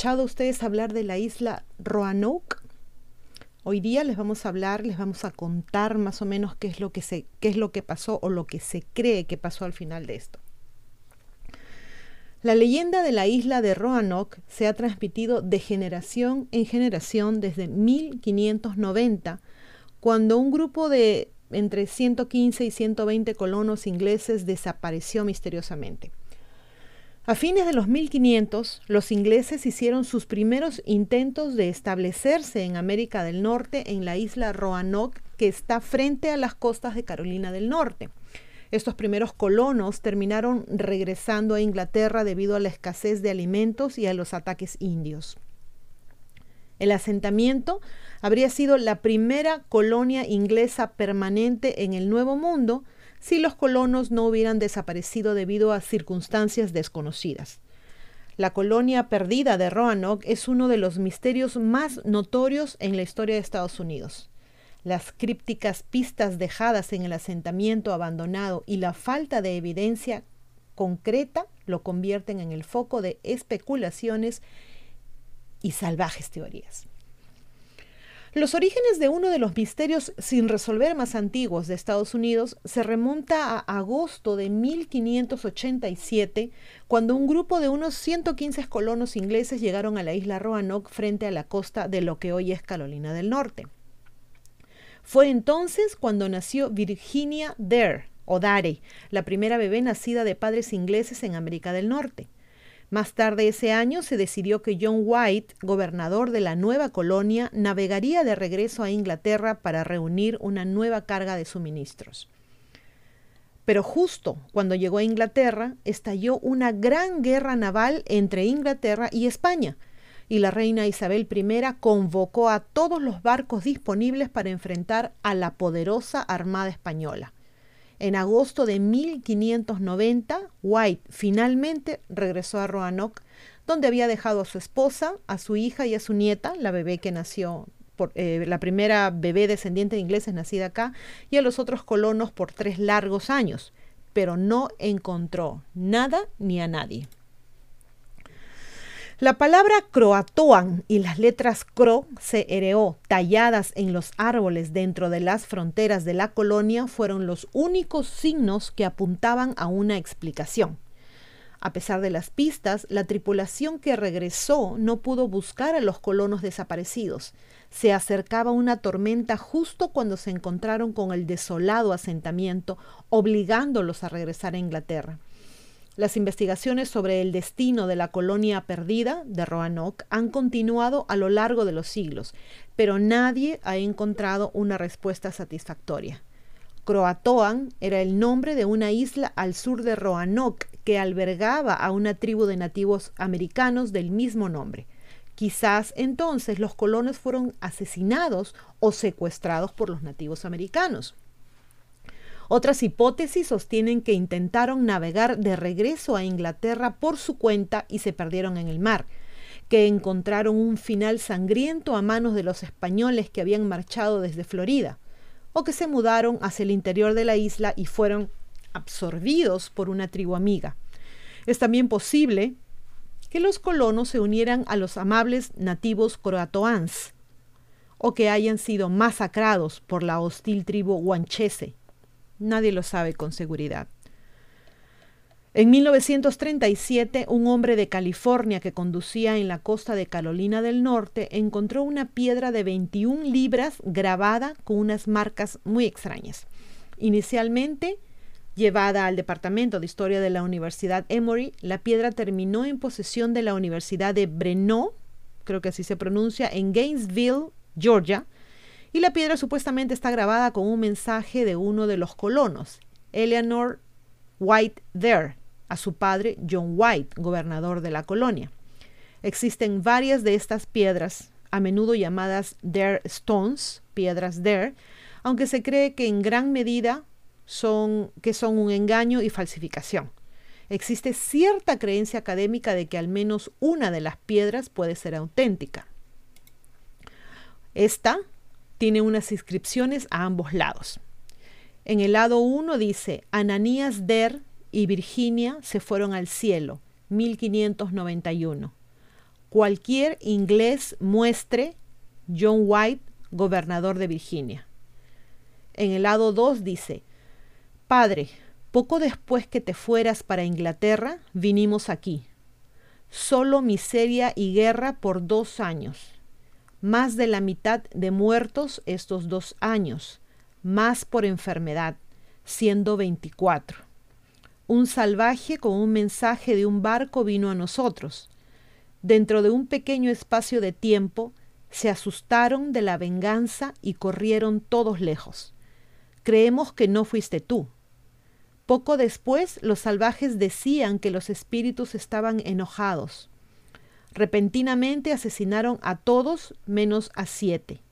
escuchado ustedes hablar de la isla Roanoke? Hoy día les vamos a hablar, les vamos a contar más o menos qué es lo que se, qué es lo que pasó o lo que se cree que pasó al final de esto. La leyenda de la isla de Roanoke se ha transmitido de generación en generación desde 1590, cuando un grupo de entre 115 y 120 colonos ingleses desapareció misteriosamente. A fines de los 1500, los ingleses hicieron sus primeros intentos de establecerse en América del Norte en la isla Roanoke, que está frente a las costas de Carolina del Norte. Estos primeros colonos terminaron regresando a Inglaterra debido a la escasez de alimentos y a los ataques indios. El asentamiento habría sido la primera colonia inglesa permanente en el Nuevo Mundo, si los colonos no hubieran desaparecido debido a circunstancias desconocidas. La colonia perdida de Roanoke es uno de los misterios más notorios en la historia de Estados Unidos. Las crípticas pistas dejadas en el asentamiento abandonado y la falta de evidencia concreta lo convierten en el foco de especulaciones y salvajes teorías. Los orígenes de uno de los misterios sin resolver más antiguos de Estados Unidos se remonta a agosto de 1587, cuando un grupo de unos 115 colonos ingleses llegaron a la isla Roanoke frente a la costa de lo que hoy es Carolina del Norte. Fue entonces cuando nació Virginia Dare, o Dare, la primera bebé nacida de padres ingleses en América del Norte. Más tarde ese año se decidió que John White, gobernador de la nueva colonia, navegaría de regreso a Inglaterra para reunir una nueva carga de suministros. Pero justo cuando llegó a Inglaterra, estalló una gran guerra naval entre Inglaterra y España, y la reina Isabel I convocó a todos los barcos disponibles para enfrentar a la poderosa Armada Española. En agosto de 1590, White finalmente regresó a Roanoke, donde había dejado a su esposa, a su hija y a su nieta, la bebé que nació, por, eh, la primera bebé descendiente de ingleses nacida acá, y a los otros colonos por tres largos años, pero no encontró nada ni a nadie. La palabra croatoan y las letras cro, CRO, talladas en los árboles dentro de las fronteras de la colonia fueron los únicos signos que apuntaban a una explicación. A pesar de las pistas, la tripulación que regresó no pudo buscar a los colonos desaparecidos. Se acercaba una tormenta justo cuando se encontraron con el desolado asentamiento, obligándolos a regresar a Inglaterra. Las investigaciones sobre el destino de la colonia perdida de Roanoke han continuado a lo largo de los siglos, pero nadie ha encontrado una respuesta satisfactoria. Croatoan era el nombre de una isla al sur de Roanoke que albergaba a una tribu de nativos americanos del mismo nombre. Quizás entonces los colonos fueron asesinados o secuestrados por los nativos americanos. Otras hipótesis sostienen que intentaron navegar de regreso a Inglaterra por su cuenta y se perdieron en el mar, que encontraron un final sangriento a manos de los españoles que habían marchado desde Florida, o que se mudaron hacia el interior de la isla y fueron absorbidos por una tribu amiga. Es también posible que los colonos se unieran a los amables nativos croatoans, o que hayan sido masacrados por la hostil tribu guanchese, Nadie lo sabe con seguridad. En 1937, un hombre de California que conducía en la costa de Carolina del Norte encontró una piedra de 21 libras grabada con unas marcas muy extrañas. Inicialmente, llevada al Departamento de Historia de la Universidad Emory, la piedra terminó en posesión de la Universidad de Breno, creo que así se pronuncia, en Gainesville, Georgia, y la piedra supuestamente está grabada con un mensaje de uno de los colonos, Eleanor White There, a su padre John White, gobernador de la colonia. Existen varias de estas piedras, a menudo llamadas Dare Stones, piedras Dare, aunque se cree que en gran medida son, que son un engaño y falsificación. Existe cierta creencia académica de que al menos una de las piedras puede ser auténtica. Esta tiene unas inscripciones a ambos lados. En el lado 1 dice, Ananías Der y Virginia se fueron al cielo. 1591. Cualquier inglés muestre John White, gobernador de Virginia. En el lado 2 dice, Padre, poco después que te fueras para Inglaterra, vinimos aquí. Solo miseria y guerra por dos años. Más de la mitad de muertos estos dos años. Más por enfermedad, siendo 24. Un salvaje con un mensaje de un barco vino a nosotros. Dentro de un pequeño espacio de tiempo, se asustaron de la venganza y corrieron todos lejos. Creemos que no fuiste tú, poco después los salvajes decían que los espíritus estaban enojados. Repentinamente asesinaron a todos menos a siete.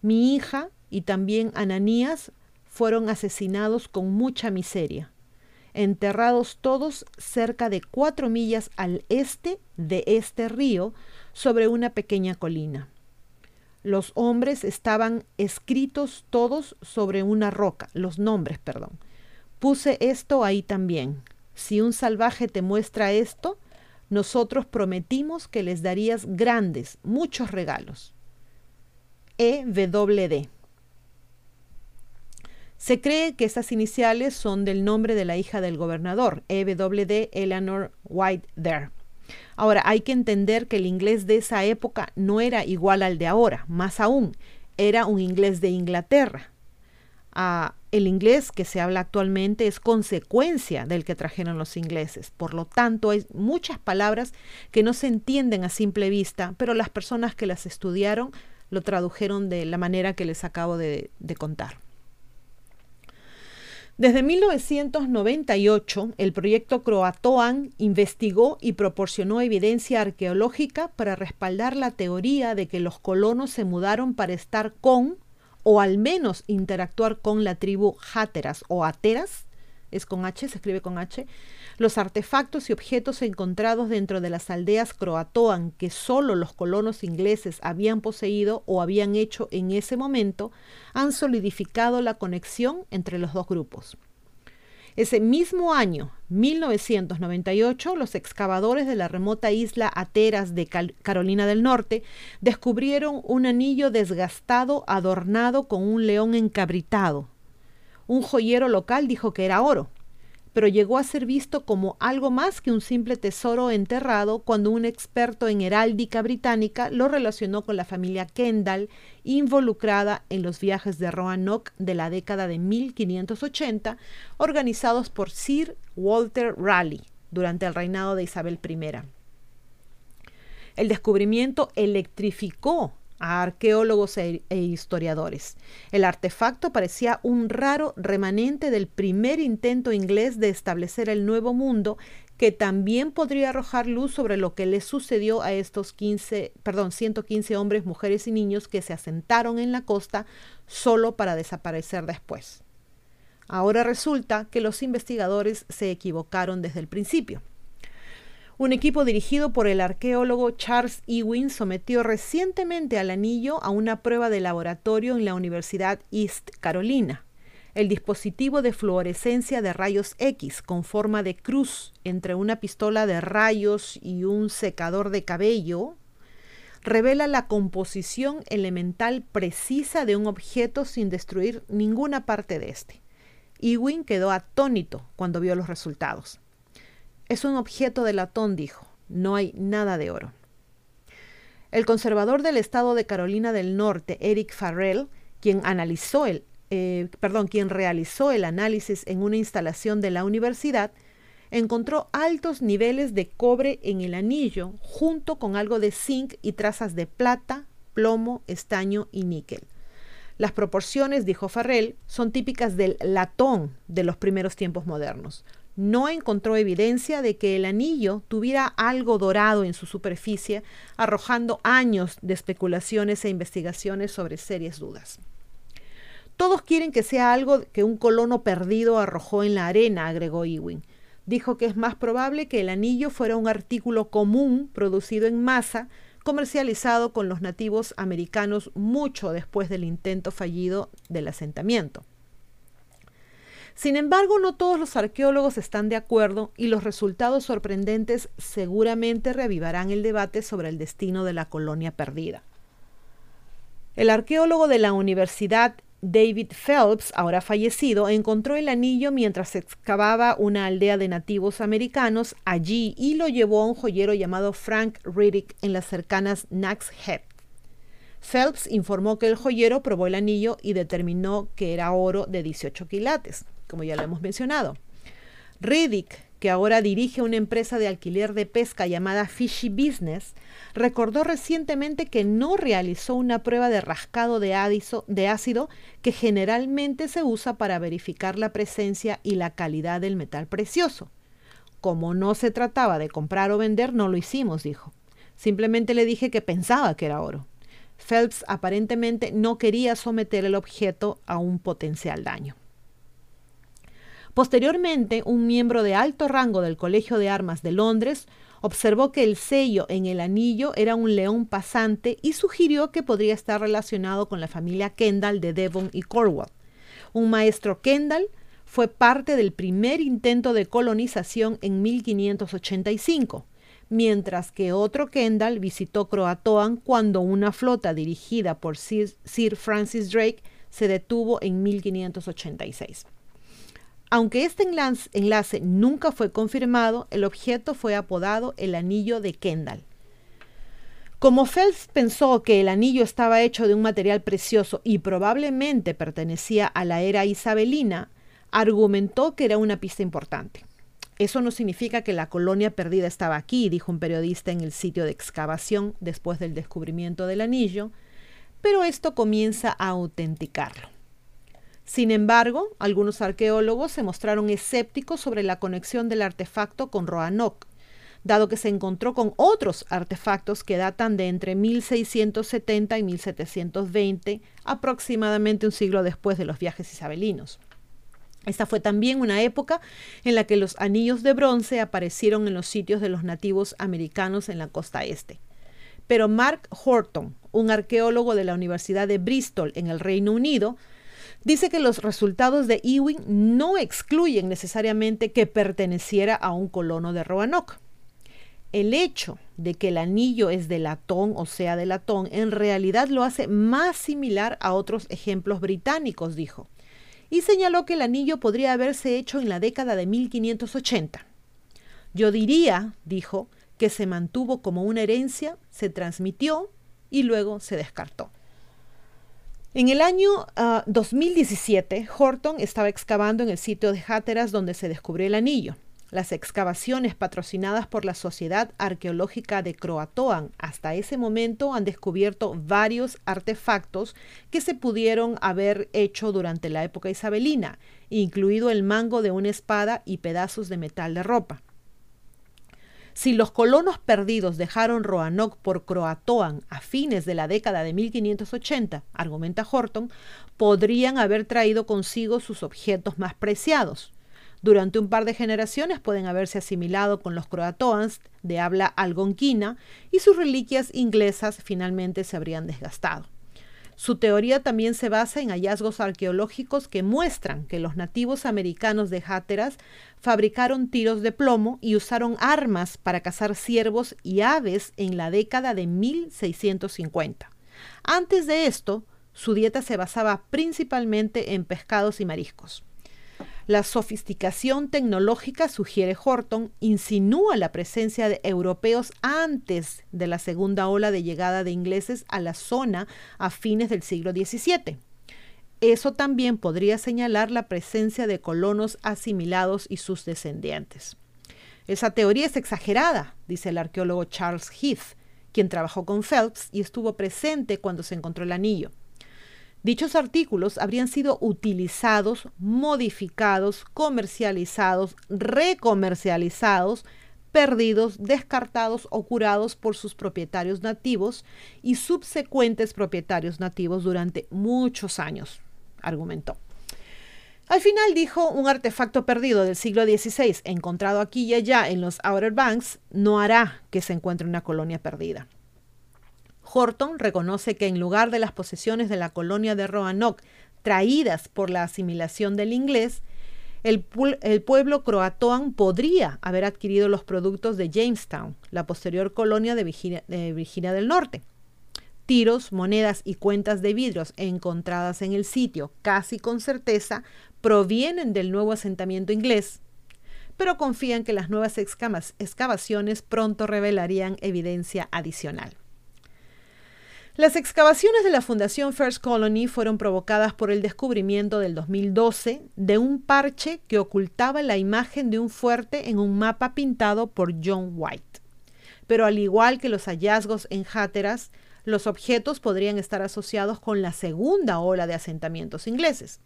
Mi hija y también Ananías fueron asesinados con mucha miseria, enterrados todos cerca de cuatro millas al este de este río sobre una pequeña colina. Los hombres estaban escritos todos sobre una roca, los nombres, perdón, Puse esto ahí también. Si un salvaje te muestra esto, nosotros prometimos que les darías grandes, muchos regalos. EWD. Se cree que estas iniciales son del nombre de la hija del gobernador, EWD Eleanor White There. Ahora, hay que entender que el inglés de esa época no era igual al de ahora, más aún, era un inglés de Inglaterra. Ah, el inglés que se habla actualmente es consecuencia del que trajeron los ingleses. Por lo tanto, hay muchas palabras que no se entienden a simple vista, pero las personas que las estudiaron lo tradujeron de la manera que les acabo de, contar. Desde 1998, el proyecto Croatoan investigó y proporcionó evidencia arqueológica para respaldar la teoría de que los colonos se mudaron para estar con o al menos interactuar con la tribu Háteras o Ateras, es con H, se escribe con H, los artefactos y objetos encontrados dentro de las aldeas croatoan que solo los colonos ingleses habían poseído o habían hecho en ese momento han solidificado la conexión entre los dos grupos. Ese mismo año, 1998, los excavadores de la remota isla Ateras de Carolina del Norte descubrieron un anillo desgastado adornado con un león encabritado. Un joyero local dijo que era oro, pero llegó a ser visto como algo más que un simple tesoro enterrado cuando un experto en heráldica británica lo relacionó con la familia Kendall involucrada en los viajes de Roanoke de la década de 1580 organizados por Sir Walter Raleigh durante el reinado de Isabel I. El descubrimiento electrificó a arqueólogos e, e, historiadores. El artefacto parecía un raro remanente del primer intento inglés de establecer el nuevo mundo que también podría arrojar luz sobre lo que le sucedió a estos 15, perdón, 115 hombres, mujeres y niños que se asentaron en la costa solo para desaparecer después. Ahora resulta que los investigadores se equivocaron desde el principio. Un equipo dirigido por el arqueólogo Charles Ewing sometió recientemente al anillo a una prueba de laboratorio en la Universidad East Carolina. El dispositivo de fluorescencia de rayos X con forma de cruz entre una pistola de rayos y un secador de cabello revela la composición elemental precisa de un objeto sin destruir ninguna parte de este. Ewing quedó atónito cuando vio los resultados. Es un objeto de latón, dijo. No hay nada de oro. El conservador del estado de Carolina del Norte, Eric Farrell, eh, quien realizó el análisis en una instalación de la universidad, encontró altos niveles de cobre en el anillo, junto con algo de zinc y trazas de plata, plomo, estaño y níquel. Las proporciones, dijo Farrell, son típicas del latón de los primeros tiempos modernos no encontró evidencia de que el anillo tuviera algo dorado en su superficie, arrojando años de especulaciones e investigaciones sobre serias dudas. Todos quieren que sea algo que un colono perdido arrojó en la arena, agregó Ewing. Dijo que es más probable que el anillo fuera un artículo común producido en masa, comercializado con los nativos americanos mucho después del intento fallido del asentamiento. Sin embargo, no todos los arqueólogos están de acuerdo y los resultados sorprendentes seguramente reavivarán el debate sobre el destino de la colonia perdida. El arqueólogo de la Universidad David Phelps, ahora fallecido, encontró el anillo mientras excavaba una aldea de nativos americanos allí y lo llevó a un joyero llamado Frank Riddick en las cercanas Nax Head. Phelps informó que el joyero probó el anillo y determinó que era oro de 18 quilates, como ya lo hemos mencionado. Riddick, que ahora dirige una empresa de alquiler de pesca llamada Fishy Business, recordó recientemente que no realizó una prueba de rascado de, de ácido que generalmente se usa para verificar la presencia y la calidad del metal precioso. Como no se trataba de comprar o vender, no lo hicimos, dijo. Simplemente le dije que pensaba que era oro. Phelps aparentemente no quería someter el objeto a un potencial daño. Posteriormente, un miembro de alto rango del Colegio de Armas de Londres observó que el sello en el anillo era un león pasante y sugirió que podría estar relacionado con la familia Kendall de Devon y Cornwall. Un maestro Kendall fue parte del primer intento de colonización en 1585 mientras que otro Kendall visitó Croatoan cuando una flota dirigida por Sir, Francis Drake se detuvo en 1586. Aunque este enlace nunca fue confirmado, el objeto fue apodado el Anillo de Kendall. Como Phelps pensó que el anillo estaba hecho de un material precioso y probablemente pertenecía a la era isabelina, argumentó que era una pista importante. Eso no significa que la colonia perdida estaba aquí, dijo un periodista en el sitio de excavación después del descubrimiento del anillo, pero esto comienza a autenticarlo. Sin embargo, algunos arqueólogos se mostraron escépticos sobre la conexión del artefacto con Roanoke, dado que se encontró con otros artefactos que datan de entre 1670 y 1720, aproximadamente un siglo después de los viajes isabelinos. Esta fue también una época en la que los anillos de bronce aparecieron en los sitios de los nativos americanos en la costa este. Pero Mark Horton, un arqueólogo de la Universidad de Bristol en el Reino Unido, dice que los resultados de Ewing no excluyen necesariamente que perteneciera a un colono de Roanoke. El hecho de que el anillo es de latón, o sea, de latón, en realidad lo hace más similar a otros ejemplos británicos, dijo y señaló que el anillo podría haberse hecho en la década de 1580. Yo diría, dijo, que se mantuvo como una herencia, se transmitió y luego se descartó. En el año 2017, ah, Horton estaba excavando en el sitio de Hatteras donde se descubrió el anillo. Las excavaciones patrocinadas por la Sociedad Arqueológica de Croatoan hasta ese momento han descubierto varios artefactos que se pudieron haber hecho durante la época isabelina, incluido el mango de una espada y pedazos de metal de ropa. Si los colonos perdidos dejaron Roanoke por Croatoan a fines de la década de 1580, argumenta Horton, podrían haber traído consigo sus objetos más preciados. Durante un par de generaciones pueden haberse asimilado con los croatoans de habla algonquina y sus reliquias inglesas finalmente se habrían desgastado. Su teoría también se basa en hallazgos arqueológicos que muestran que los nativos americanos de Hatteras fabricaron tiros de plomo y usaron armas para cazar ciervos y aves en la década de 1650. Antes de esto, su dieta se basaba principalmente en pescados y mariscos. La sofisticación tecnológica, sugiere Horton, insinúa la presencia de europeos antes de la segunda ola de llegada de ingleses a la zona a fines del siglo XVII. Eso también podría señalar la presencia de colonos asimilados y sus descendientes. Esa teoría es exagerada, dice el arqueólogo Charles Heath, quien trabajó con Phelps y estuvo presente cuando se encontró el anillo. Dichos artículos habrían sido utilizados, modificados, comercializados, recomercializados, perdidos, descartados o curados por sus propietarios nativos y subsecuentes propietarios nativos durante muchos años, argumentó. Al final dijo, un artefacto perdido del siglo XVI encontrado aquí y allá en los Outer Banks no hará que se encuentre una colonia perdida. Horton reconoce que en lugar de las posesiones de la colonia de Roanoke traídas por la asimilación del inglés, el, pueblo croatoan podría haber adquirido los productos de Jamestown, la posterior colonia de Virginia, de Virginia del Norte. Tiros, monedas y cuentas de vidrios encontradas en el sitio, casi con certeza, provienen del nuevo asentamiento inglés, pero confían que las nuevas excavaciones pronto revelarían evidencia adicional. Las excavaciones de la Fundación First Colony fueron provocadas por el descubrimiento del 2012 de un parche que ocultaba la imagen de un fuerte en un mapa pintado por John White. Pero al igual que los hallazgos en Hatteras, los objetos podrían estar asociados con la segunda ola de asentamientos ingleses.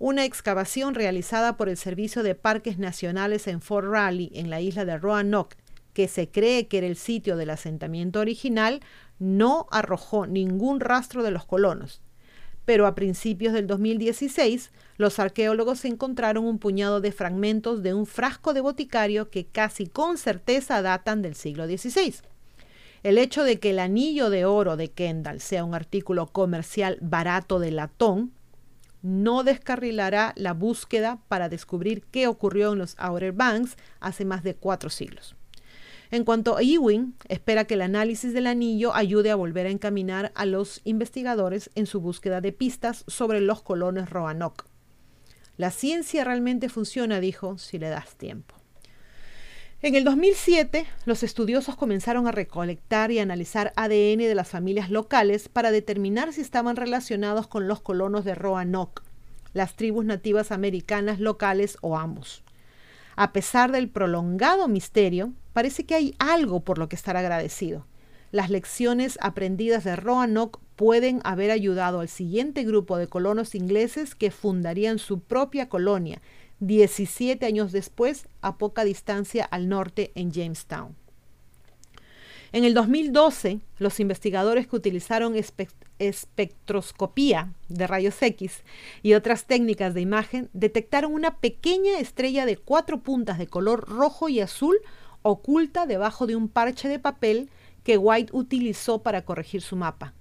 Una excavación realizada por el Servicio de Parques Nacionales en Fort Raleigh, en la isla de Roanoke, que se cree que era el sitio del asentamiento original, no arrojó ningún rastro de los colonos. Pero a principios del 2016, los arqueólogos encontraron un puñado de fragmentos de un frasco de boticario que casi con certeza datan del siglo XVI. El hecho de que el anillo de oro de Kendall sea un artículo comercial barato de latón no descarrilará la búsqueda para descubrir qué ocurrió en los Outer Banks hace más de cuatro siglos. En cuanto a Ewing, espera que el análisis del anillo ayude a volver a encaminar a los investigadores en su búsqueda de pistas sobre los colonos Roanoke. La ciencia realmente funciona, dijo, si le das tiempo. En el 2007, los estudiosos comenzaron a recolectar y analizar ADN de las familias locales para determinar si estaban relacionados con los colonos de Roanoke, las tribus nativas americanas locales o ambos. A pesar del prolongado misterio, parece que hay algo por lo que estar agradecido. Las lecciones aprendidas de Roanoke pueden haber ayudado al siguiente grupo de colonos ingleses que fundarían su propia colonia 17 años después a poca distancia al norte en Jamestown. En el 2012, los investigadores que utilizaron espectroscopía de rayos X y otras técnicas de imagen detectaron una pequeña estrella de cuatro puntas de color rojo y azul oculta debajo de un parche de papel que White utilizó para corregir su mapa.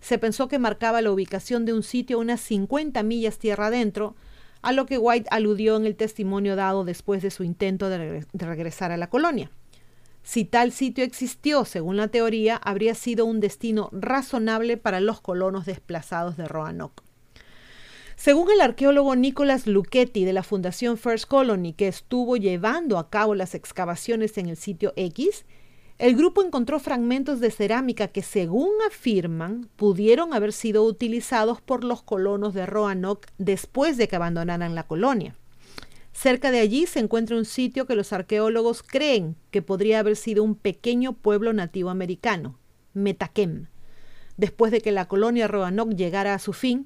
Se pensó que marcaba la ubicación de un sitio unas 50 millas tierra adentro, a lo que White aludió en el testimonio dado después de su intento de, de regresar a la colonia. Si tal sitio existió, según la teoría, habría sido un destino razonable para los colonos desplazados de Roanoke. Según el arqueólogo Nicholas Luchetti de la Fundación First Colony, que estuvo llevando a cabo las excavaciones en el sitio X, el grupo encontró fragmentos de cerámica que, según afirman, pudieron haber sido utilizados por los colonos de Roanoke después de que abandonaran la colonia. Cerca de allí se encuentra un sitio que los arqueólogos creen que podría haber sido un pequeño pueblo nativo americano, Metakem. Después de que la colonia Roanoke llegara a su fin,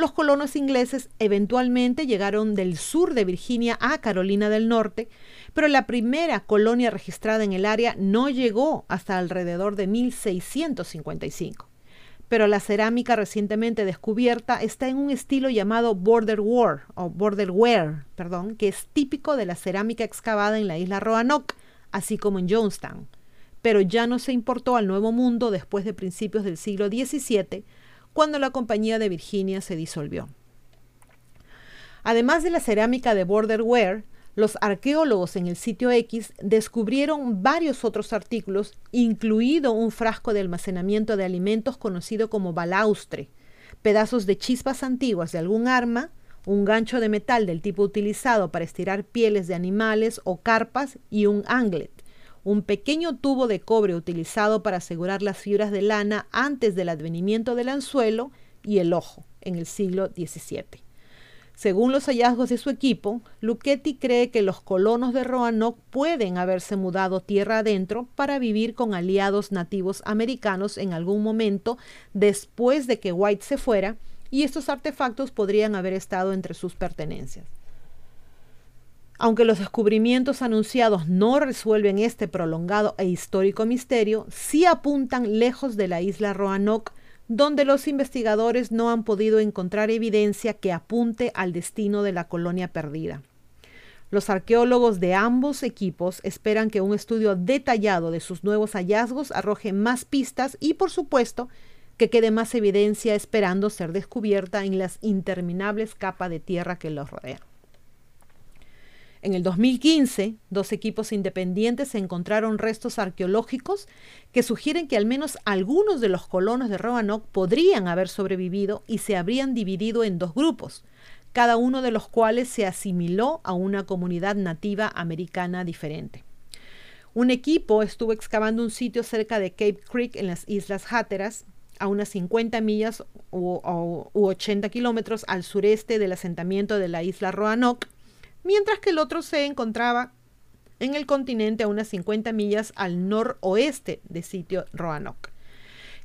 los colonos ingleses eventualmente llegaron del sur de Virginia a Carolina del Norte, pero la primera colonia registrada en el área no llegó hasta alrededor de 1655 pero la cerámica recientemente descubierta está en un estilo llamado border war o borderware, perdón, que es típico de la cerámica excavada en la isla Roanoke, así como en Jonestown, pero ya no se importó al Nuevo Mundo después de principios del siglo XVII, cuando la Compañía de Virginia se disolvió. Además de la cerámica de borderware, los arqueólogos en el sitio X descubrieron varios otros artículos, incluido un frasco de almacenamiento de alimentos conocido como balaustre, pedazos de chispas antiguas de algún arma, un gancho de metal del tipo utilizado para estirar pieles de animales o carpas y un anglet, un pequeño tubo de cobre utilizado para asegurar las fibras de lana antes del advenimiento del anzuelo y el ojo en el siglo XVII. Según los hallazgos de su equipo, Luchetti cree que los colonos de Roanoke pueden haberse mudado tierra adentro para vivir con aliados nativos americanos en algún momento después de que White se fuera, y estos artefactos podrían haber estado entre sus pertenencias. Aunque los descubrimientos anunciados no resuelven este prolongado e histórico misterio, sí apuntan lejos de la isla Roanoke donde los investigadores no han podido encontrar evidencia que apunte al destino de la colonia perdida. Los arqueólogos de ambos equipos esperan que un estudio detallado de sus nuevos hallazgos arroje más pistas y, por supuesto, que quede más evidencia esperando ser descubierta en las interminables capas de tierra que los rodean. En el 2015, dos equipos independientes encontraron restos arqueológicos que sugieren que al menos algunos de los colonos de Roanoke podrían haber sobrevivido y se habrían dividido en dos grupos, cada uno de los cuales se asimiló a una comunidad nativa americana diferente. Un equipo estuvo excavando un sitio cerca de Cape Creek en las Islas Hatteras, a unas 50 millas u, 80 kilómetros al sureste del asentamiento de la isla Roanoke, mientras que el otro se encontraba en el continente a unas 50 millas al noroeste del sitio Roanoke.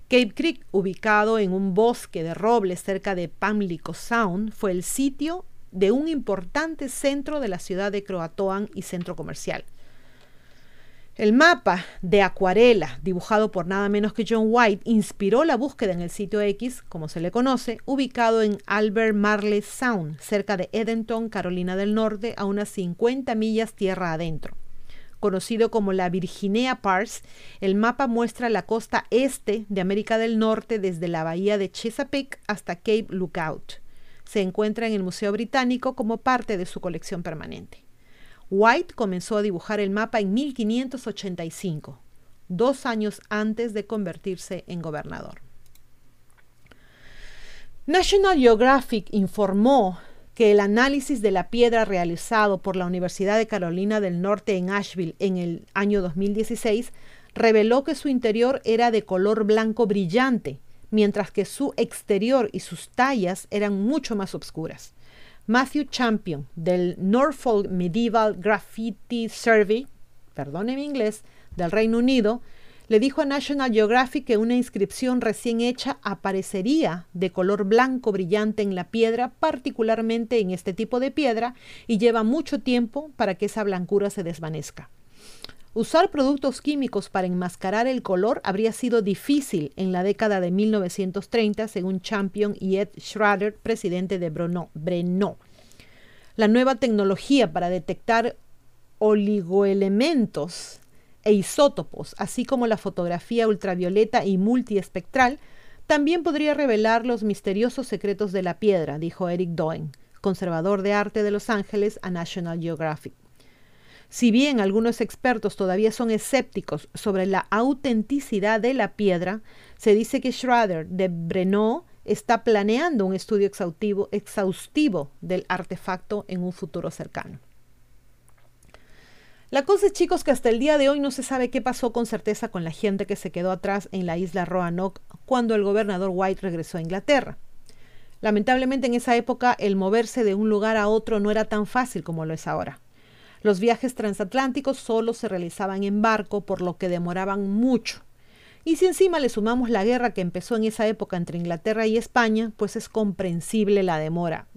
Cape Creek, ubicado en un bosque de robles cerca de Pamlico Sound, fue el sitio de un importante centro de la ciudad de Croatoan y centro comercial. El mapa de acuarela, dibujado por nada menos que John White, inspiró la búsqueda en el sitio X, como se le conoce, ubicado en Albert Marley Sound, cerca de Edenton, Carolina del Norte, a unas 50 millas tierra adentro. Conocido como la Virginia Pars, el mapa muestra la costa este de América del Norte desde la bahía de Chesapeake hasta Cape Lookout. Se encuentra en el Museo Británico como parte de su colección permanente. White comenzó a dibujar el mapa en 1585, dos años antes de convertirse en gobernador. National Geographic informó que el análisis de la piedra realizado por la Universidad de Carolina del Norte en Asheville en el año 2016 reveló que su interior era de color blanco brillante, mientras que su exterior y sus tallas eran mucho más oscuras. Matthew Champion del Norfolk Medieval Graffiti Survey, perdone mi inglés, del Reino Unido, le dijo a National Geographic que una inscripción recién hecha aparecería de color blanco brillante en la piedra, particularmente en este tipo de piedra, y lleva mucho tiempo para que esa blancura se desvanezca. Usar productos químicos para enmascarar el color habría sido difícil en la década de 1930, según Champion y Ed Schrader, presidente de Breno. La nueva tecnología para detectar oligoelementos e isótopos, así como la fotografía ultravioleta y multiespectral, también podría revelar los misteriosos secretos de la piedra, dijo Eric Doen, conservador de arte de Los Ángeles, a National Geographic. Si bien algunos expertos todavía son escépticos sobre la autenticidad de la piedra, se dice que Schrader de Breno está planeando un estudio exhaustivo, del artefacto en un futuro cercano. La cosa es, chicos, que hasta el día de hoy no se sabe qué pasó con certeza con la gente que se quedó atrás en la isla Roanoke cuando el gobernador White regresó a Inglaterra. Lamentablemente en esa época el moverse de un lugar a otro no era tan fácil como lo es ahora. Los viajes transatlánticos solo se realizaban en barco, por lo que demoraban mucho. Y si encima le sumamos la guerra que empezó en esa época entre Inglaterra y España, pues es comprensible la demora.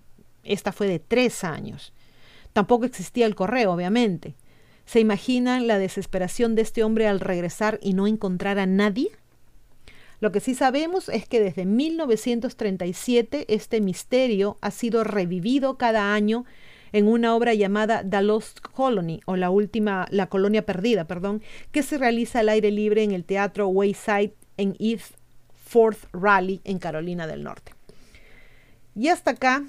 Esta fue de tres años. Tampoco existía el correo, obviamente. ¿Se imaginan la desesperación de este hombre al regresar y no encontrar a nadie? Lo que sí sabemos es que desde 1937 este misterio ha sido revivido cada año en una obra llamada The Lost Colony o la última la colonia perdida, perdón, que se realiza al aire libre en el Teatro Wayside en East Fourth Rally en Carolina del Norte. Y hasta acá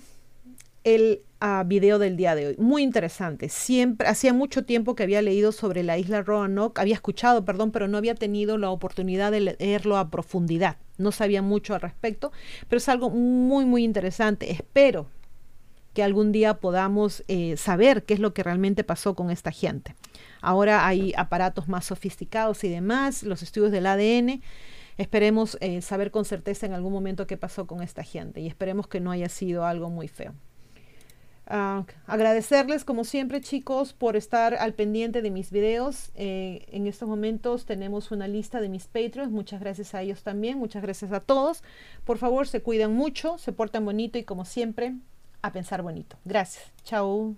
el uh, video del día de hoy. Muy interesante. Siempre, hacía mucho tiempo que había leído sobre la isla Roanoke, había escuchado, perdón, pero no había tenido la oportunidad de leerlo a profundidad. No sabía mucho al respecto, pero es algo muy, muy interesante. Espero que algún día podamos eh, saber qué es lo que realmente pasó con esta gente. Ahora hay aparatos más sofisticados y demás, los estudios del ADN. Esperemos eh, saber con certeza en algún momento qué pasó con esta gente y esperemos que no haya sido algo muy feo. Ah, agradecerles como siempre chicos por estar al pendiente de mis videos. Eh, en estos momentos tenemos una lista de mis Patreons. Muchas gracias a ellos también. Muchas gracias a todos. Por favor, se cuidan mucho, se portan bonito y como siempre, a pensar bonito. Gracias. Chao.